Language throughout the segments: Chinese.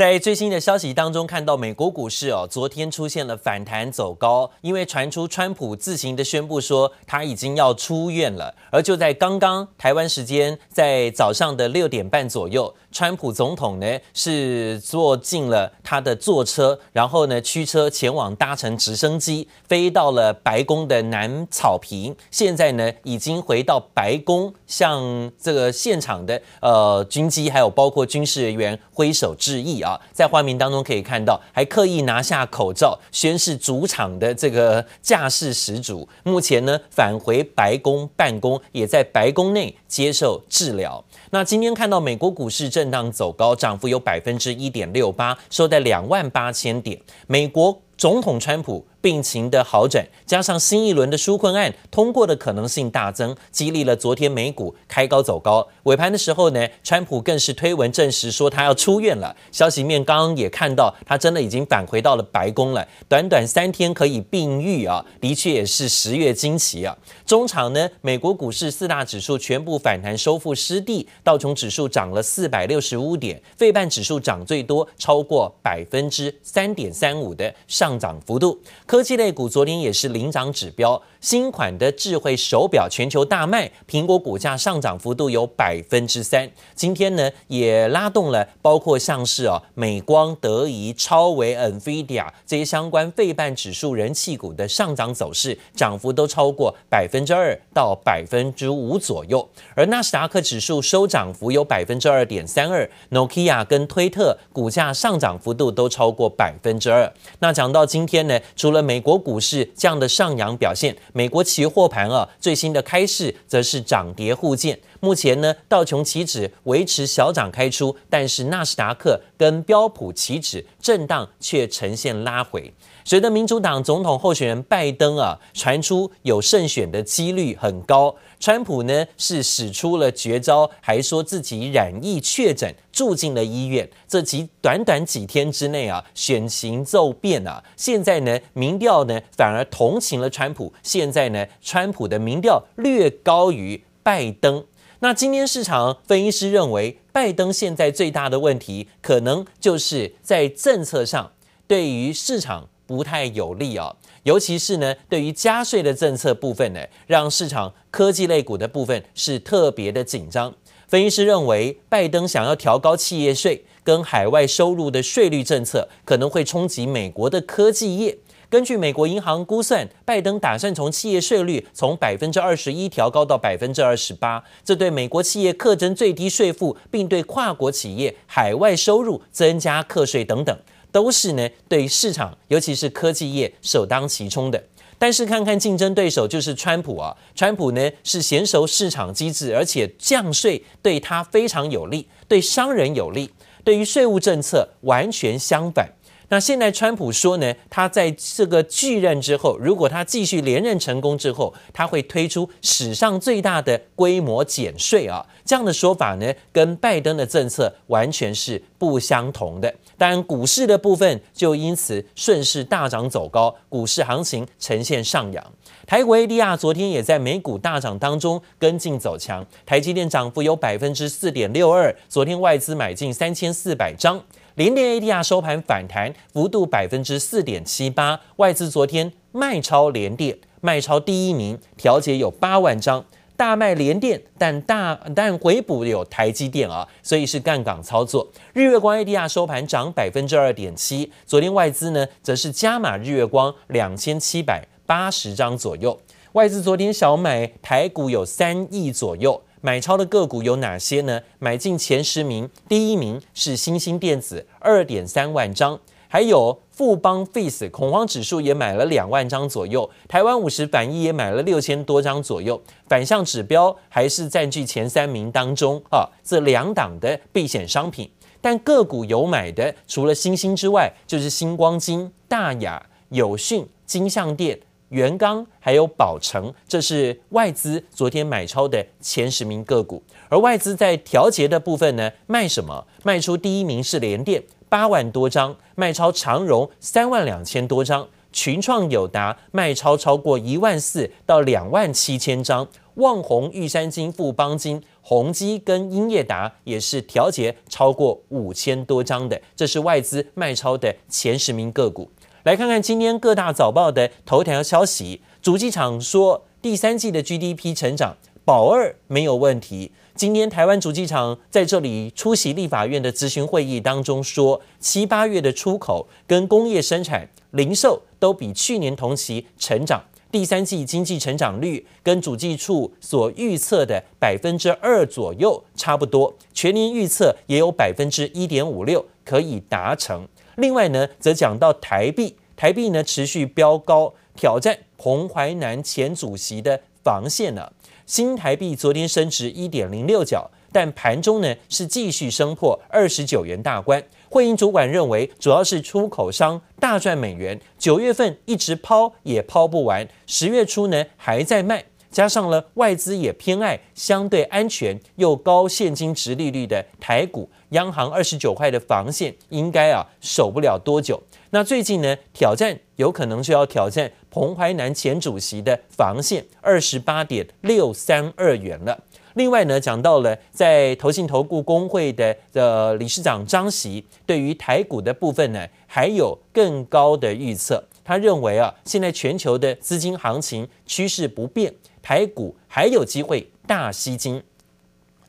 在最新的消息当中，看到美国股市哦，昨天出现了反弹走高，因为传出川普自行的宣布说他已经要出院了。而就在刚刚台湾时间在早上的六点半左右，川普总统呢是坐进了他的座车，然后呢驱车前往搭乘直升机飞到了白宫的南草坪，现在呢已经回到白宫，向这个现场的呃军机还有包括军事人员挥手致意啊。在画面当中可以看到，还刻意拿下口罩宣示主场的这个架势十足。目前呢，返回白宫办公，也在白宫内接受治疗。那今天看到美国股市震荡走高，涨幅有百分之一点六八，收在两万八千点。美国总统川普。病情的好转，加上新一轮的纾困案通过的可能性大增，激励了昨天美股开高走高。尾盘的时候呢，川普更是推文证实说他要出院了。消息面刚刚也看到，他真的已经返回到了白宫了。短短三天可以病愈啊，的确也是十月惊奇啊。中场呢，美国股市四大指数全部反弹收复失地，道琼指数涨了四百六十五点，费半指数涨最多，超过百分之三点三五的上涨幅度。科技类股昨天也是领涨指标，新款的智慧手表全球大卖，苹果股价上涨幅度有百分之三。今天呢也拉动了包括像是哦美光、德仪、超微、NVIDIA 这些相关费半指数人气股的上涨走势，涨幅都超过百分之二到百分之五左右。而纳斯达克指数收涨幅有百分之二点三二，Nokia 跟推特股价上涨幅度都超过百分之二。那讲到今天呢，除了美国股市这样的上扬表现，美国期货盘啊最新的开市则是涨跌互见。目前呢，道琼期指维持小涨开出，但是纳斯达克跟标普期指震荡却呈现拉回。随着民主党总统候选人拜登啊传出有胜选的几率很高，川普呢是使出了绝招，还说自己染疫确诊住进了医院。这几短短几天之内啊，选情骤变啊，现在呢民调呢反而同情了川普，现在呢川普的民调略高于拜登。那今天市场分析师认为，拜登现在最大的问题，可能就是在政策上对于市场不太有利啊，尤其是呢对于加税的政策部分呢，让市场科技类股的部分是特别的紧张。分析师认为，拜登想要调高企业税跟海外收入的税率政策，可能会冲击美国的科技业。根据美国银行估算，拜登打算从企业税率从百分之二十一调高到百分之二十八，这对美国企业课征最低税负，并对跨国企业海外收入增加课税等等，都是呢对市场，尤其是科技业首当其冲的。但是看看竞争对手，就是川普啊，川普呢是娴熟市场机制，而且降税对他非常有利，对商人有利，对于税务政策完全相反。那现在川普说呢，他在这个继任之后，如果他继续连任成功之后，他会推出史上最大的规模减税啊。这样的说法呢，跟拜登的政策完全是不相同的。当然，股市的部分就因此顺势大涨走高，股市行情呈现上扬。台股 ADR 昨天也在美股大涨当中跟进走强，台积电涨幅有百分之四点六二，昨天外资买进三千四百张。联电 ADR 收盘反弹幅度百分之四点七八，外资昨天卖超联电，卖超第一名，调节有八万张，大卖联电，但大但回补有台积电啊，所以是杠杆操作。日月光 ADR 收盘涨百分之二点七，昨天外资呢则是加码日月光两千七百八十张左右，外资昨天小买台股有三亿左右。买超的个股有哪些呢？买进前十名，第一名是新兴电子，二点三万张，还有富邦 Fis 恐慌指数也买了两万张左右，台湾五十反一也买了六千多张左右，反向指标还是占据前三名当中啊。这两档的避险商品，但个股有买的，除了新兴之外，就是新光金、大雅、友讯、金像电。元刚还有宝成，这是外资昨天买超的前十名个股。而外资在调节的部分呢，卖什么？卖出第一名是联电八万多张，卖超长荣三万两千多张，群创、友达卖超超过一万四到两万七千张，旺宏、玉山金、富邦金、宏基跟英业达也是调节超过五千多张的，这是外资卖超的前十名个股。来看看今天各大早报的头条消息，主计厂说第三季的 GDP 成长保二没有问题。今天台湾主计厂在这里出席立法院的咨询会议当中说，七八月的出口跟工业生产、零售都比去年同期成长。第三季经济成长率跟主计处所预测的百分之二左右差不多，全年预测也有百分之一点五六可以达成。另外呢，则讲到台币，台币呢持续飙高，挑战彭淮南前主席的防线呢。新台币昨天升值一点零六角，但盘中呢是继续升破二十九元大关。汇银主管认为，主要是出口商大赚美元，九月份一直抛也抛不完，十月初呢还在卖，加上了外资也偏爱相对安全又高现金殖利率的台股，央行二十九块的防线应该啊守不了多久。那最近呢挑战有可能就要挑战。彭淮南前主席的防线二十八点六三二元了。另外呢，讲到了在投信投顾公会的的理事长张席对于台股的部分呢，还有更高的预测。他认为啊，现在全球的资金行情趋势不变，台股还有机会大吸金。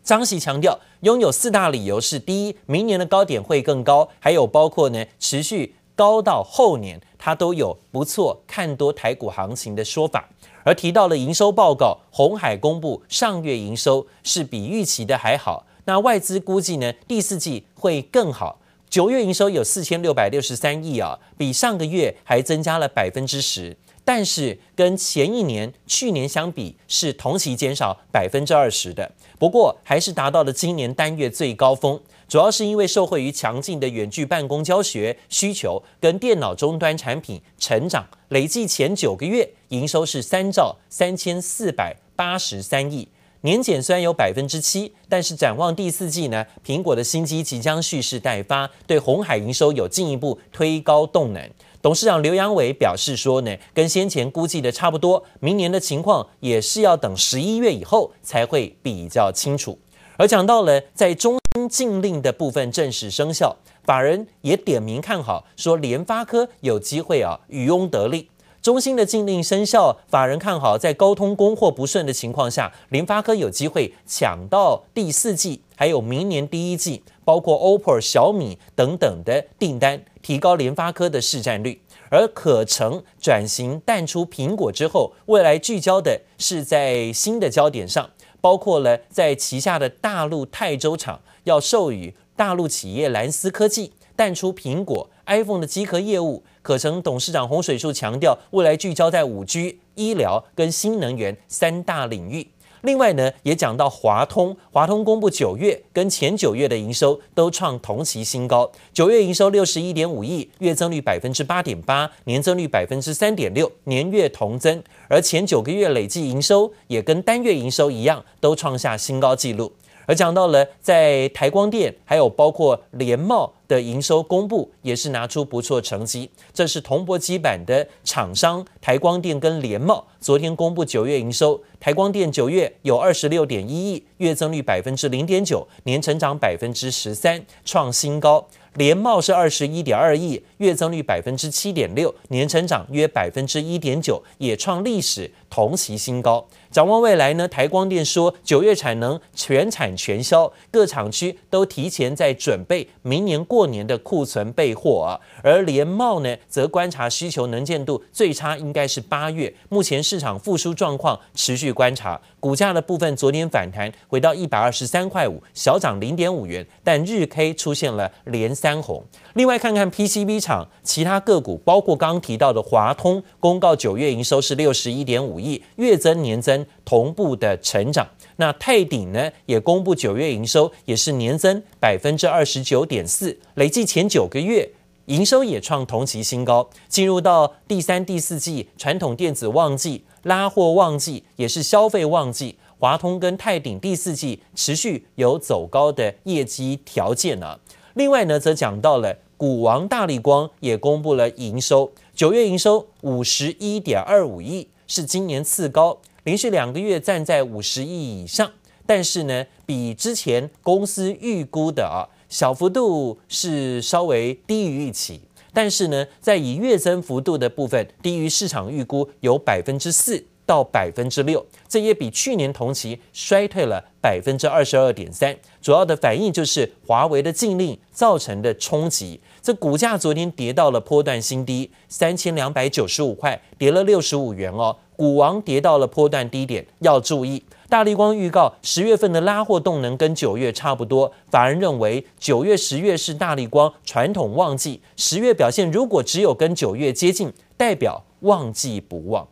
张喜强调，拥有四大理由是：第一，明年的高点会更高；还有包括呢，持续。高到后年，他都有不错看多台股行情的说法。而提到了营收报告，红海公布上月营收是比预期的还好。那外资估计呢，第四季会更好。九月营收有四千六百六十三亿啊，比上个月还增加了百分之十。但是跟前一年去年相比，是同期减少百分之二十的。不过还是达到了今年单月最高峰。主要是因为受惠于强劲的远距办公教学需求跟电脑终端产品成长，累计前九个月营收是三兆三千四百八十三亿，年减虽然有百分之七，但是展望第四季呢，苹果的新机即将蓄势待发，对鸿海营收有进一步推高动能。董事长刘扬伟表示说呢，跟先前估计的差不多，明年的情况也是要等十一月以后才会比较清楚。而讲到了在中禁令的部分正式生效，法人也点名看好，说联发科有机会啊渔翁得利。中兴的禁令生效，法人看好在高通供货不顺的情况下，联发科有机会抢到第四季，还有明年第一季，包括 OPPO、小米等等的订单，提高联发科的市占率。而可成转型淡出苹果之后，未来聚焦的是在新的焦点上，包括了在旗下的大陆泰州厂。要授予大陆企业蓝思科技淡出苹果 iPhone 的机壳业务，可成董事长洪水树强调，未来聚焦在五 G、医疗跟新能源三大领域。另外呢，也讲到华通，华通公布九月跟前九月的营收都创同期新高，九月营收六十一点五亿，月增率百分之八点八，年增率百分之三点六，年月同增，而前九个月累计营收也跟单月营收一样，都创下新高纪录。而讲到了在台光电，还有包括联茂的营收公布，也是拿出不错成绩。这是铜箔基板的厂商台光电跟联茂昨天公布九月营收，台光电九月有二十六点一亿，月增率百分之零点九，年成长百分之十三，创新高。联茂是二十一点二亿，月增率百分之七点六，年成长约百分之一点九，也创历史同期新高。展望未来呢？台光电说，九月产能全产全销，各厂区都提前在准备明年过年的库存备货啊。而联茂呢，则观察需求能见度最差应该是八月，目前市场复苏状况持续观察。股价的部分昨天反弹回到一百二十三块五，小涨零点五元，但日 K 出现了连三红。另外看看 PCB 厂其他个股，包括刚刚提到的华通，公告九月营收是六十一点五亿，月增年增同步的成长。那泰鼎呢，也公布九月营收也是年增百分之二十九点四，累计前九个月营收也创同期新高。进入到第三、第四季，传统电子旺季。拉货旺季也是消费旺季，华通跟泰鼎第四季持续有走高的业绩条件呢。另外呢，则讲到了股王大立光也公布了营收，九月营收五十一点二五亿，是今年次高，连续两个月站在五十亿以上。但是呢，比之前公司预估的啊小幅度是稍微低于预期。但是呢，在以月增幅度的部分，低于市场预估有百分之四到百分之六，这也比去年同期衰退了百分之二十二点三。主要的反应就是华为的禁令造成的冲击。这股价昨天跌到了波段新低三千两百九十五块，跌了六十五元哦。股王跌到了波段低点，要注意。大立光预告十月份的拉货动能跟九月差不多，法人认为九月、十月是大立光传统旺季，十月表现如果只有跟九月接近，代表旺季不旺。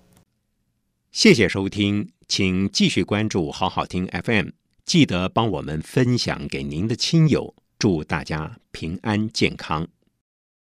谢谢收听，请继续关注好好听 FM，记得帮我们分享给您的亲友，祝大家平安健康。